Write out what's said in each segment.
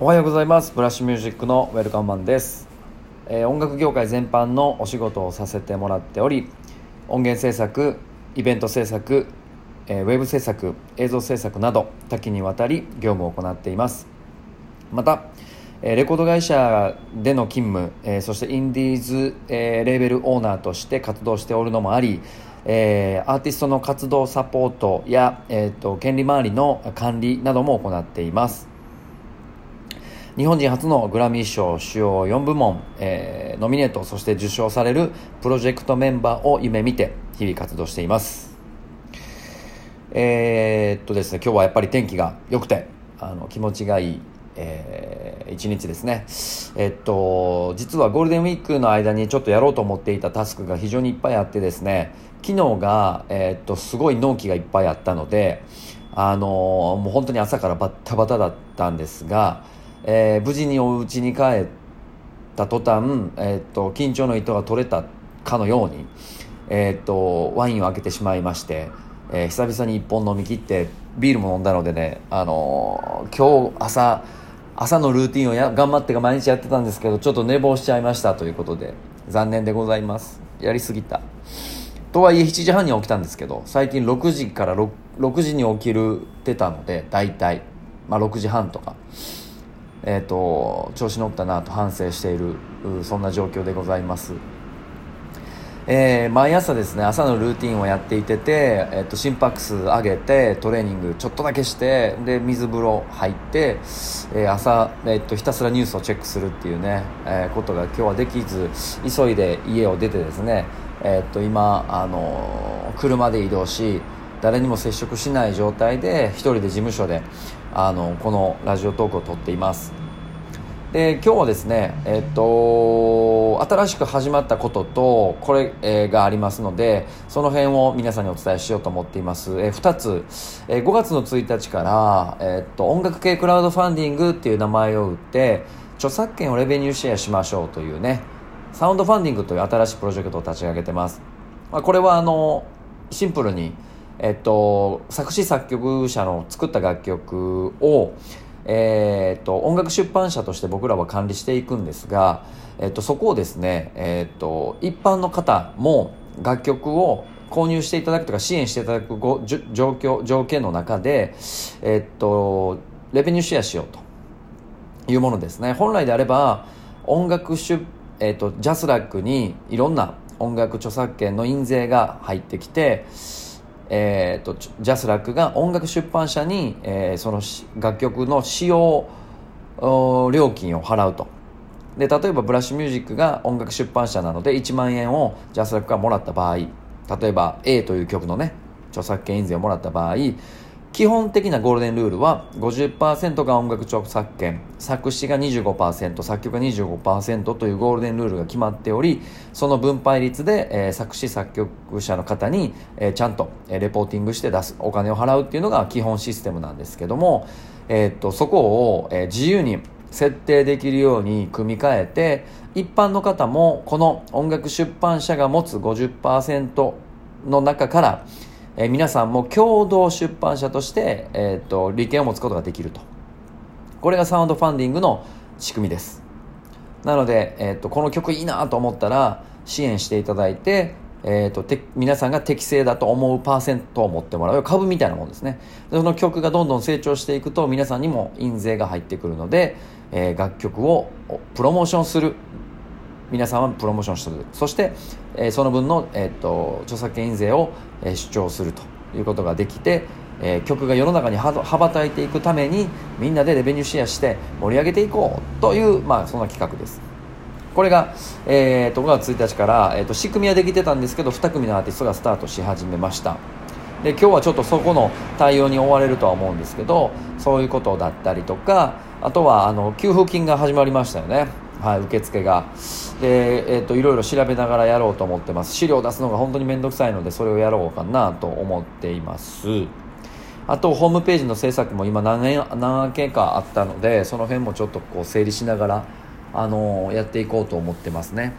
おはようございます。ブラッシュミュージックのウェルカムマンです、えー、音楽業界全般のお仕事をさせてもらっており音源制作イベント制作、えー、ウェブ制作映像制作など多岐にわたり業務を行っています。またえレコード会社での勤務、え、そしてインディーズ、えー、レーベルオーナーとして活動しておるのもあり、え、アーティストの活動サポートや、えーと、権利周りの管理なども行っています。日本人初のグラミー賞主要4部門、えー、ノミネートそして受賞されるプロジェクトメンバーを夢見て日々活動しています。えー、っとですね今日はやっぱり天気が良くてあの気持ちがいい、えー、一日ですね。えっと実はゴールデンウィークの間にちょっとやろうと思っていたタスクが非常にいっぱいあってですね昨日が、えー、っとすごい納期がいっぱいあったのであのもう本当に朝からバッタバタだったんですがえー、無事にお家に帰った途端、えーと、緊張の糸が取れたかのように、えーと、ワインを開けてしまいまして、えー、久々に1本飲み切ってビールも飲んだのでね、あのー、今日朝朝のルーティンをや頑張って毎日やってたんですけどちょっと寝坊しちゃいましたということで残念でございます。やりすぎた。とはいえ7時半に起きたんですけど最近6時から 6, 6時に起きるってたので大体、まあ、6時半とか。えーと、調子乗ったなと反省しているそんな状況でございます、えー、毎朝ですね朝のルーティンをやっていてて、えーと、心拍数上げてトレーニングちょっとだけしてで水風呂入って、えー、朝、えーと、ひたすらニュースをチェックするっていうね、えー、ことが今日はできず急いで家を出てですね、えー、と今、あの車で移動し誰にも接触しない状態で一人で事務所であのこのラジオトークを撮っています。で今日はですねえっと新しく始まったこととこれ、えー、がありますのでその辺を皆さんにお伝えしようと思っています、えー、2つ、えー、5月の1日から、えー、っと音楽系クラウドファンディングっていう名前を打って著作権をレベニューシェアしましょうというねサウンドファンディングという新しいプロジェクトを立ち上げてます、まあ、これはあのシンプルにえっと、作詞作曲者の作った楽曲を、えー、っと音楽出版社として僕らは管理していくんですが、えっと、そこをですね、えっと、一般の方も楽曲を購入していただくとか支援していただくご状況条件の中で、えっと、レベニューシェアしようというものですね。本来であれば音楽出、えっと、ジャスラックにいろんな音楽著作権の印税が入ってきてえーと、ジャスラックが音楽出版社に、えー、その楽曲の使用料金を払うと。で例えばブラッシュミュージックが音楽出版社なので1万円をジャスラックがもらった場合例えば A という曲のね著作権印税をもらった場合基本的なゴールデンルールは50%が音楽著作権作詞が25%作曲が25%というゴールデンルールが決まっておりその分配率で、えー、作詞作曲者の方に、えー、ちゃんと、えー、レポーティングして出すお金を払うっていうのが基本システムなんですけども、えー、っとそこを、え、自由に設定できるように組み替えて一般の方もこの音楽出版社が持つ50%の中からえー、皆さんも共同出版社として、えーと、利権を持つことができると。これがサウンドファンディングの仕組みです。なので、えーと、この曲いいなと思ったら支援していただいて、えーと、て皆さんが適正だと思うパーセントを持ってもらう。株みたいなもんですね。その曲がどんどん成長していくと皆さんにも印税が入ってくるので、えー、楽曲をプロモーションする。皆さんはプロモーションする。そして、え、その分の、えーと、著作権印税を、え、主張するということができて、え、曲が世の中に羽ばたいていくためにみんなでレベニューシェアして盛り上げていこうという、まあ、そんな企画です。これが、えーと、5月1日から、えーと、仕組みはできてたんですけど2組のアーティストがスタートし始めました。で今日はちょっとそこの対応に追われるとは思うんですけどそういうことだったりとかあとはあの給付金が始まりましたよね。はい、受付が。で、えーと、いろいろ調べながらやろうと思ってます。資料を出すのが本当に面倒くさいのでそれをやろうかなと思っています。あとホームページの制作も今何年何件かあったのでその辺もちょっとこう整理しながら、あのー、やっていこうと思ってますね。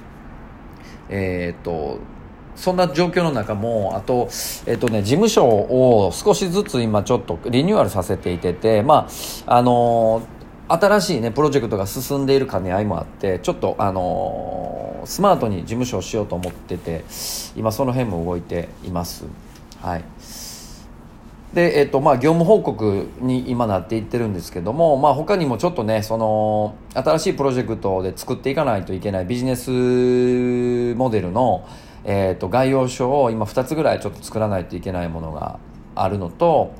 えっ、ー、とそんな状況の中もあと,、えっとね、事務所を少しずつ今ちょっとリニューアルさせていててまああのー新しいねプロジェクトが進んでいる兼ね合いもあってちょっとあのー、スマートに事務所をしようと思ってて今その辺も動いています。はい。で、えっとまあ、業務報告に今なっていってるんですけども、まあ、他にもちょっとねその新しいプロジェクトで作っていかないといけないビジネスモデルの、えっと、概要書を今2つぐらいちょっと作らないといけないものがあるのと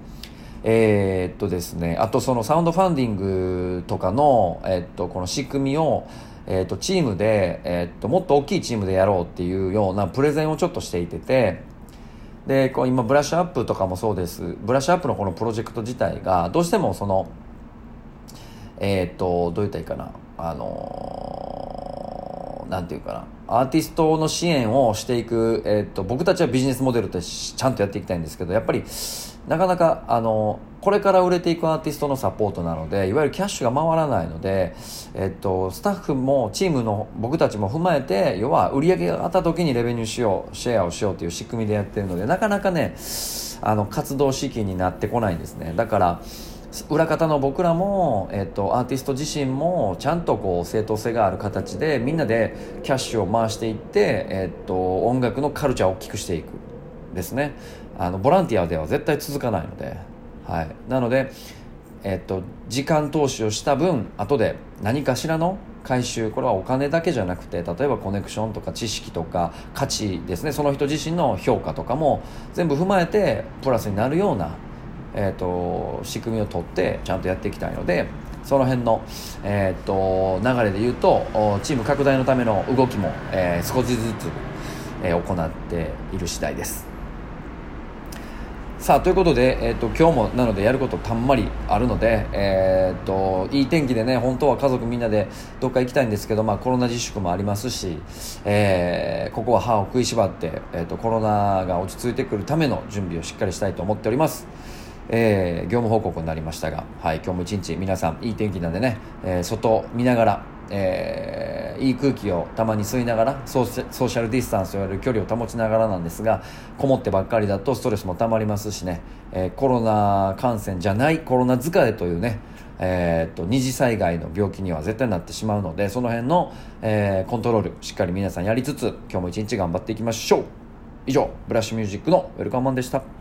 えー、っとですねあとそのサウンドファンディングとかの、えっと、この仕組みをえーと、チームで、えーともっと大きいチームでやろうっていうようなプレゼンをちょっとしていててでこう今ブラッシュアップとかもそうです。ブラッシュアップのこのプロジェクト自体がどうしてもそのえっ、とどう言ったらいいかな。あのなんていうかな。アーティストの支援をしていく、えーと、僕たちはビジネスモデルってちゃんとやっていきたいんですけどやっぱりなかなかあのこれから売れていくアーティストのサポートなのでいわゆるキャッシュが回らないので、えっと、スタッフもチームの僕たちも踏まえて要は売り上げが上がった時にレベニューしようシェアをしようという仕組みでやってるのでなかなかねあの活動資金になってこないんですね。だから裏方の僕らも、えっと、アーティスト自身もちゃんとこう正当性がある形でみんなでキャッシュを回していって、えっと、音楽のカルチャーを大きくしていくですね。あのボランティアでは絶対続かないので、はい、なので、えっと、時間投資をした分後で何かしらの回収これはお金だけじゃなくて例えばコネクションとか知識とか価値ですね。その人自身の評価とかも全部踏まえてプラスになるようなえーと、仕組みを取ってちゃんとやっていきたいのでその辺の、えーと、流れで言うとチーム拡大のための動きも、えー、少しずつ、えー、行っている次第です。さあということで、えーと、今日もなのでやることたんまりあるので、えー、といい天気でね本当は家族みんなでどっか行きたいんですけど、まあ、コロナ自粛もありますし、えー、ここは歯を食いしばって、えー、とコロナが落ち着いてくるための準備をしっかりしたいと思っております。えー、業務報告になりましたが、はい、今日も一日皆さんいい天気なんでね、えー、外見ながら、えー、いい空気をたまに吸いながらソーシャルディスタンスといわれる距離を保ちながらなんですがこもってばっかりだとストレスもたまりますしね、えー、コロナ感染じゃないコロナ疲れというねえー、っと二次災害の病気には絶対なってしまうのでその辺の、えー、コントロールしっかり皆さんやりつつ今日も一日頑張っていきましょう。以上ブラッシュミュージックのウェルカムマンでした。